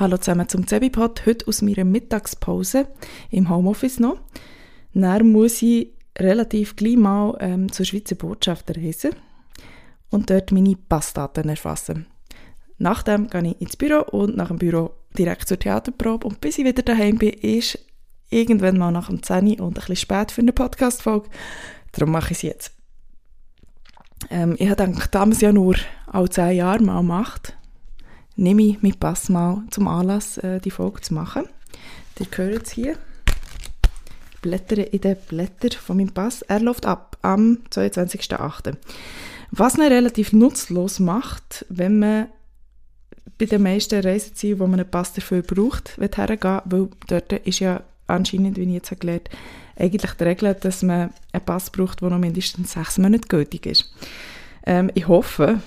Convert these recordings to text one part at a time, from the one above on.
Hallo zusammen zum Zebipod, heute aus meiner Mittagspause im Homeoffice noch. Dann muss ich relativ gleich mal ähm, zur Schweizer Botschaft reisen und dort meine Passdaten erfassen. Nachdem gehe ich ins Büro und nach dem Büro direkt zur Theaterprobe und bis ich wieder daheim bin, ist irgendwann mal nach dem 10 und ein bisschen spät für eine Podcast-Folge. Darum mache ich es jetzt. Ähm, ich habe gedacht, da man es ja nur alle 10 Jahre mal macht, nehme ich meinen Pass mal zum Anlass, äh, die Folge zu machen. Ihr hört es hier. Blätter in den Blättern von meinem Pass. Er läuft ab am 22.08. Was ihn relativ nutzlos macht, wenn man bei den meisten Reisezielen, wo man einen Pass dafür braucht, hergehen weil dort ist ja anscheinend, wie ich jetzt gelernt habe, eigentlich die Regel, dass man einen Pass braucht, der noch mindestens sechs Monate gültig ist. Ähm, ich hoffe,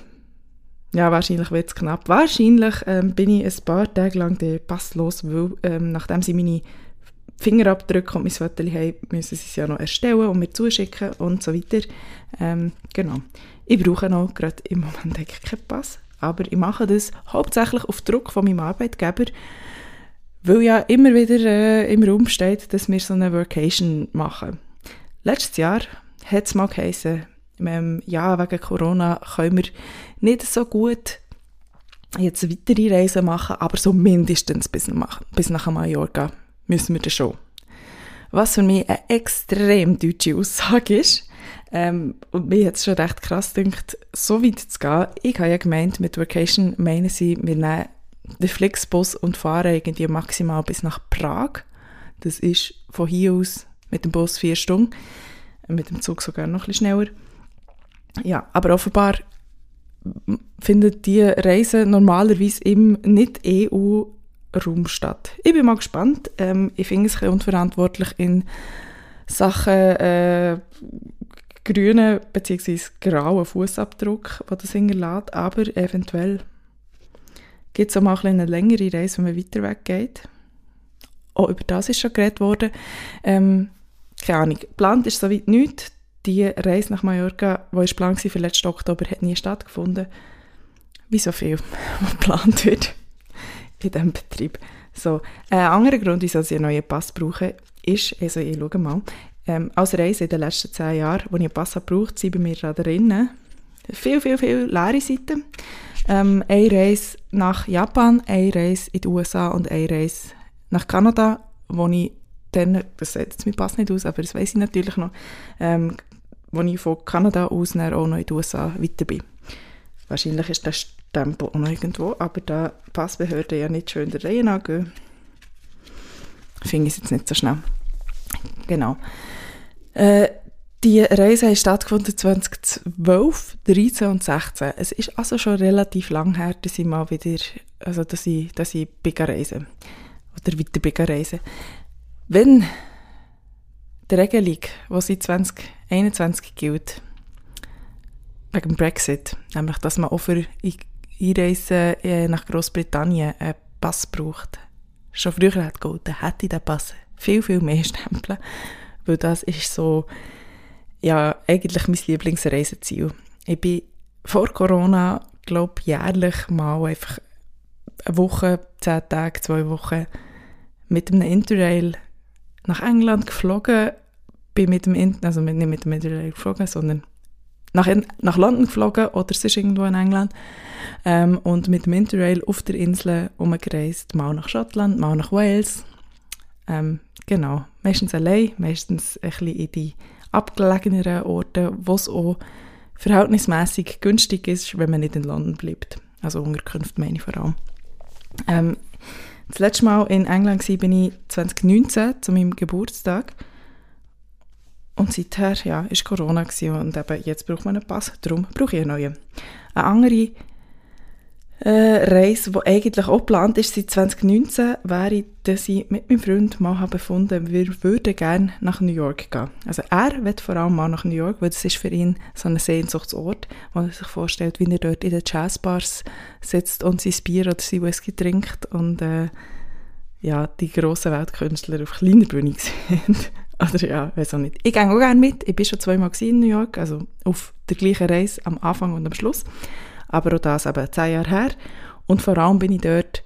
ja, wahrscheinlich wird es knapp. Wahrscheinlich ähm, bin ich ein paar Tage lang passlos, weil ähm, nachdem sie meine Fingerabdrücke und mein Foto haben, müssen sie es ja noch erstellen und mir zuschicken und so weiter. Ähm, genau. Ich brauche noch gerade im Moment eigentlich keinen Pass, aber ich mache das hauptsächlich auf Druck von meinem Arbeitgeber, weil ja immer wieder äh, im Raum steht, dass wir so eine Vacation machen. Letztes Jahr hat es mal geheißen, ähm, ja, wegen Corona können wir nicht so gut jetzt weitere Reisen machen, aber so mindestens bis nach, bis nach Mallorca müssen wir das schon. Was für mich eine extrem deutsche Aussage ist. Ähm, und mir es schon recht krass gedacht, so weit zu gehen. Ich habe ja gemeint, mit Vacation meinen sie, wir nehmen den Flixbus und fahren irgendwie maximal bis nach Prag. Das ist von hier aus mit dem Bus vier Stunden, mit dem Zug sogar noch ein bisschen schneller. Ja, aber offenbar findet die Reise normalerweise im Nicht-EU-Raum statt. Ich bin mal gespannt. Ähm, ich finde es ein unverantwortlich in Sachen äh, grünen bzw. grauen Fußabdruck, den das hinterlässt, aber eventuell gibt es auch mal ein eine längere Reise, wenn man weiter weg geht. Auch über das ist schon geredet worden. Ähm, keine Ahnung, geplant ist soweit nichts die Reise nach Mallorca, die ist plan für letzten Oktober, hat nie stattgefunden. Wie so viel, was geplant wird in diesem Betrieb. So, ein anderer Grund, wieso ich einen neuen Pass brauche, ist, also ich schaue mal, ähm, als Reise in den letzten zehn Jahren, wo ich einen Pass brauche, sind bei mir da drinnen viel, viel, viel leere Seiten. Ähm, eine Reise nach Japan, eine Reise in die USA und eine Reise nach Kanada, wo ich dann, das sieht jetzt mein Pass nicht aus, aber das weiß ich natürlich noch, ähm, wo ich von Kanada aus dann auch noch in die USA weiter bin. Wahrscheinlich ist der Stempel auch noch irgendwo, aber da Passbehörden ja nicht schön der Reihe angehen, finde ich es jetzt nicht so schnell. Genau. Äh, die Reise hat stattgefunden 2012, 13 und 16. Es ist also schon relativ lang her, dass ich mal wieder, also dass ich, dass ich bin reisen oder weiter bin reisen. Wenn die Regelung, die seit 2021 gilt, wegen dem Brexit, nämlich, dass man auch für Einreisen äh, nach Großbritannien einen Pass braucht, schon früher hat gegolten, hätte ich den Pass viel, viel mehr Stempel, weil das ist so, ja, eigentlich mein Lieblingsreiseziel. Ich bin vor Corona, glaube ich, jährlich mal einfach eine Woche, zehn Tage, zwei Wochen mit einem Interrail nach England geflogen bin mit dem, also nicht mit dem Interrail geflogen, sondern nach, nach London geflogen oder sonst irgendwo in England ähm, und mit dem Interrail auf der Insel umgereist, mal nach Schottland, mal nach Wales. Ähm, genau, meistens allein, meistens ein bisschen in die abgelegeneren Orte, wo es auch verhältnismäßig günstig ist, wenn man nicht in London bleibt. Also Unterkünfte meine ich vor allem. Ähm, das letzte Mal in England war ich 2019 zu meinem Geburtstag und seither ja, ist Corona und eben jetzt braucht man einen Pass, darum brauche ich einen neuen. Eine andere äh, Reise, die eigentlich auch geplant ist seit 2019, wäre, dass ich mit meinem Freund mal habe befunden, wir würden gerne nach New York gehen. Also er will vor allem mal nach New York, weil das ist für ihn so ein Sehnsuchtsort, wo er sich vorstellt, wie er dort in den Jazzbars sitzt und sein Bier oder sein Whisky trinkt und äh, ja, die grossen Weltkünstler auf kleiner Bühne sind. Oder ja, weiß auch nicht. Ich gehe auch gerne mit. Ich war schon zweimal in New York, also auf der gleichen Reise am Anfang und am Schluss. Aber auch das eben zehn Jahre her. Und vor allem bin ich dort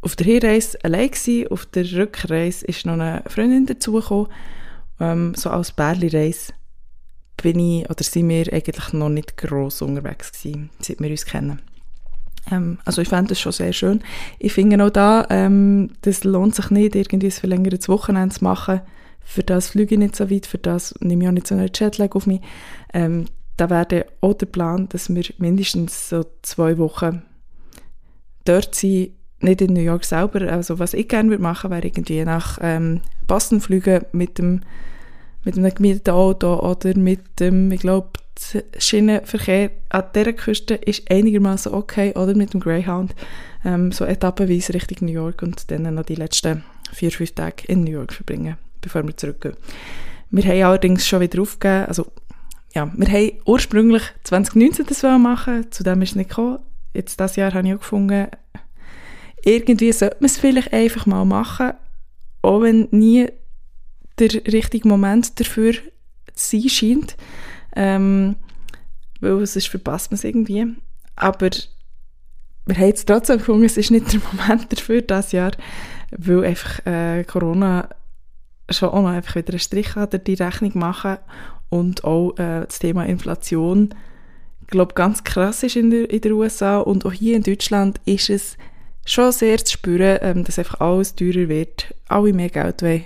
auf der Hinreise allein gewesen, auf der Rückreise ist noch eine Freundin dazugekommen. Ähm, so als Bärli-Reise bin ich, oder sind wir eigentlich noch nicht gross unterwegs gewesen, seit wir uns kennen. Ähm, also ich fände das schon sehr schön. Ich finde auch da, ähm, das lohnt sich nicht, irgendwie ein verlängertes Wochenende zu machen. Für das fliege ich nicht so weit, für das nehme ich auch nicht so einen Jetlag auf mich. Ähm, da wäre auch der Plan, dass wir mindestens so zwei Wochen dort sind, nicht in New York selber. Also was ich gerne würde machen, wäre irgendwie nach ähm, Boston fliegen mit dem mit einem gemieteten Auto oder mit dem, ich glaube, Schienenverkehr an dieser Küste ist einigermaßen okay, oder mit dem Greyhound, ähm, so etappenweise Richtung New York und dann noch die letzten vier, fünf Tage in New York verbringen, bevor wir zurückgehen. Wir haben allerdings schon wieder aufgegeben, also ja, wir haben ursprünglich 2019 das machen, zu dem ist es nicht gekommen. Jetzt dieses Jahr habe ich auch gefunden, irgendwie sollte man es vielleicht einfach mal machen, auch wenn nie der richtige Moment dafür zu sein scheint. Ähm, weil sonst verpasst man es irgendwie. Aber wir haben jetzt trotzdem gefunden, es ist nicht der Moment dafür dieses Jahr, weil einfach äh, Corona schon auch noch einfach wieder einen Strich hat, die Rechnung machen und auch äh, das Thema Inflation, glaube ganz krass ist in der, in der USA und auch hier in Deutschland ist es schon sehr zu spüren, ähm, dass einfach alles teurer wird, alle mehr Geld wollen,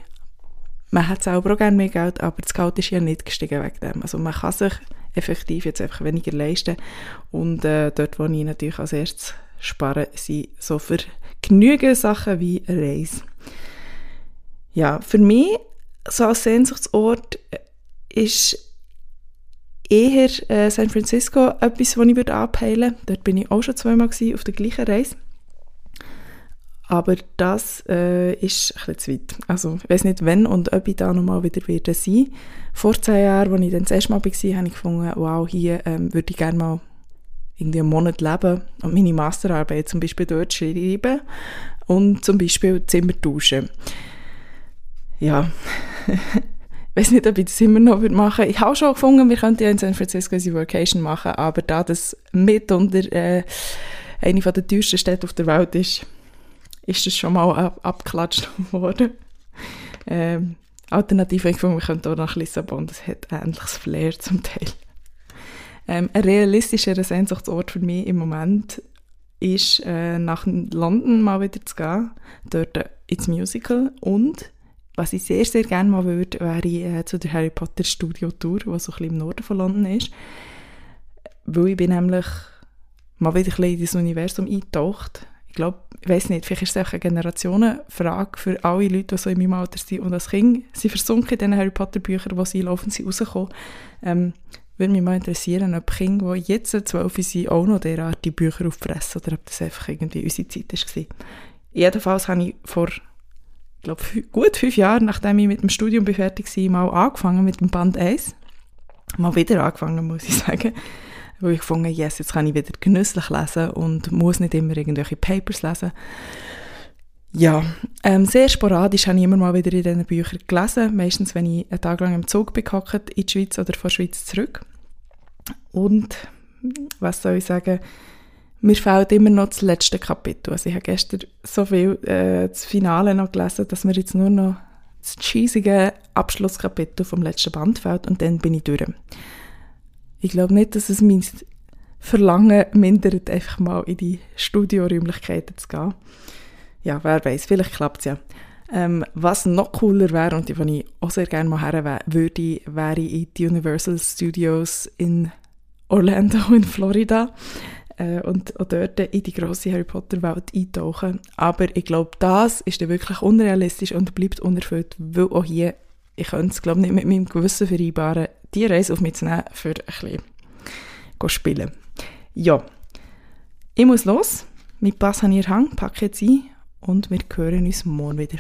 man hat selber auch gerne mehr Geld, aber das Geld ist ja nicht gestiegen wegen dem. Also man kann sich effektiv jetzt einfach weniger leisten und äh, dort, wo ich natürlich als erstes spare, sind so für genügend Sachen wie eine Reise. Ja, für mich so als Sehnsuchtsort ist eher äh, San Francisco etwas, was ich abheilen würde. Dort bin ich auch schon zweimal gewesen, auf der gleichen Reise. Aber das äh, ist ein bisschen zu weit. Also ich weiß nicht, wenn und ob ich da nochmal wieder werde sein. Vor zehn Jahren, als ich dann das erste Mal war, habe ich gefunden, wow, hier ähm, würde ich gerne mal irgendwie einen Monat leben und meine Masterarbeit zum Beispiel dort schreiben und zum Beispiel Zimmer tauschen. Ja, weiß nicht, ob ich das immer noch machen würde. Ich habe schon gefunden, wir könnten ja in San Francisco eine Vacation machen, aber da das mit unter äh, eine der teuersten Städte auf der Welt ist, ist das schon mal ab abgeklatscht worden. Ähm, alternativ, ich finde, wir könnten auch nach Lissabon, das hat ähnliches Flair zum Teil. Ähm, ein realistischerer Sehnsuchtsort für mich im Moment ist, äh, nach London mal wieder zu gehen, dort ins Musical und was ich sehr, sehr gerne mal würde, wäre äh, zu der Harry Potter Studio Tour, die so ein bisschen im Norden von London ist. Weil ich bin nämlich mal wieder ein bisschen in das Universum eingetaucht ich glaube, ich weiß nicht, vielleicht ist es auch eine Generationenfrage für alle Leute, die so in meinem Alter sind und als Kind sind versunken in diesen Harry Potter Büchern, die sie laufen, sind rausgekommen. Ähm, würde mich mal interessieren, ob Kinder, die jetzt zwölf sind, auch noch derart die Bücher auffressen oder ob das einfach irgendwie unsere Zeit war. Jedenfalls habe ich vor ich glaube, gut fünf Jahren, nachdem ich mit dem Studium fertig war, mal angefangen mit dem Band 1. Mal wieder angefangen, muss ich sagen weil ich gefunden yes, jetzt kann ich wieder genüsslich lesen und muss nicht immer irgendwelche Papers lesen. Ja, ähm, sehr sporadisch habe ich immer mal wieder in diesen Büchern gelesen, meistens wenn ich einen Tag lang im Zug bin in die Schweiz oder von der Schweiz zurück. Und, was soll ich sagen, mir fehlt immer noch das letzte Kapitel. Also ich habe gestern so viel äh, das Finale noch gelesen, dass mir jetzt nur noch das cheesige Abschlusskapitel vom letzten Band fehlt und dann bin ich durch. Ich glaube nicht, dass es mein Verlangen mindert, einfach mal in die Studioräumlichkeiten zu gehen. Ja, wer weiß, vielleicht klappt es ja. Ähm, was noch cooler wäre und die, ich auch sehr gerne mal her würde, wäre in die Universal Studios in Orlando in Florida äh, und auch dort in die grosse Harry Potter Welt eintauchen. Aber ich glaube, das ist dann wirklich unrealistisch und bleibt unerfüllt, weil auch hier, ich könnte es glaube nicht mit meinem Gewissen vereinbaren, die Reise auf mich zu nehmen, für ein bisschen zu spielen. Ja, ich muss los. Mit Pass an ihr Hang, packe jetzt ein und wir hören uns morgen wieder.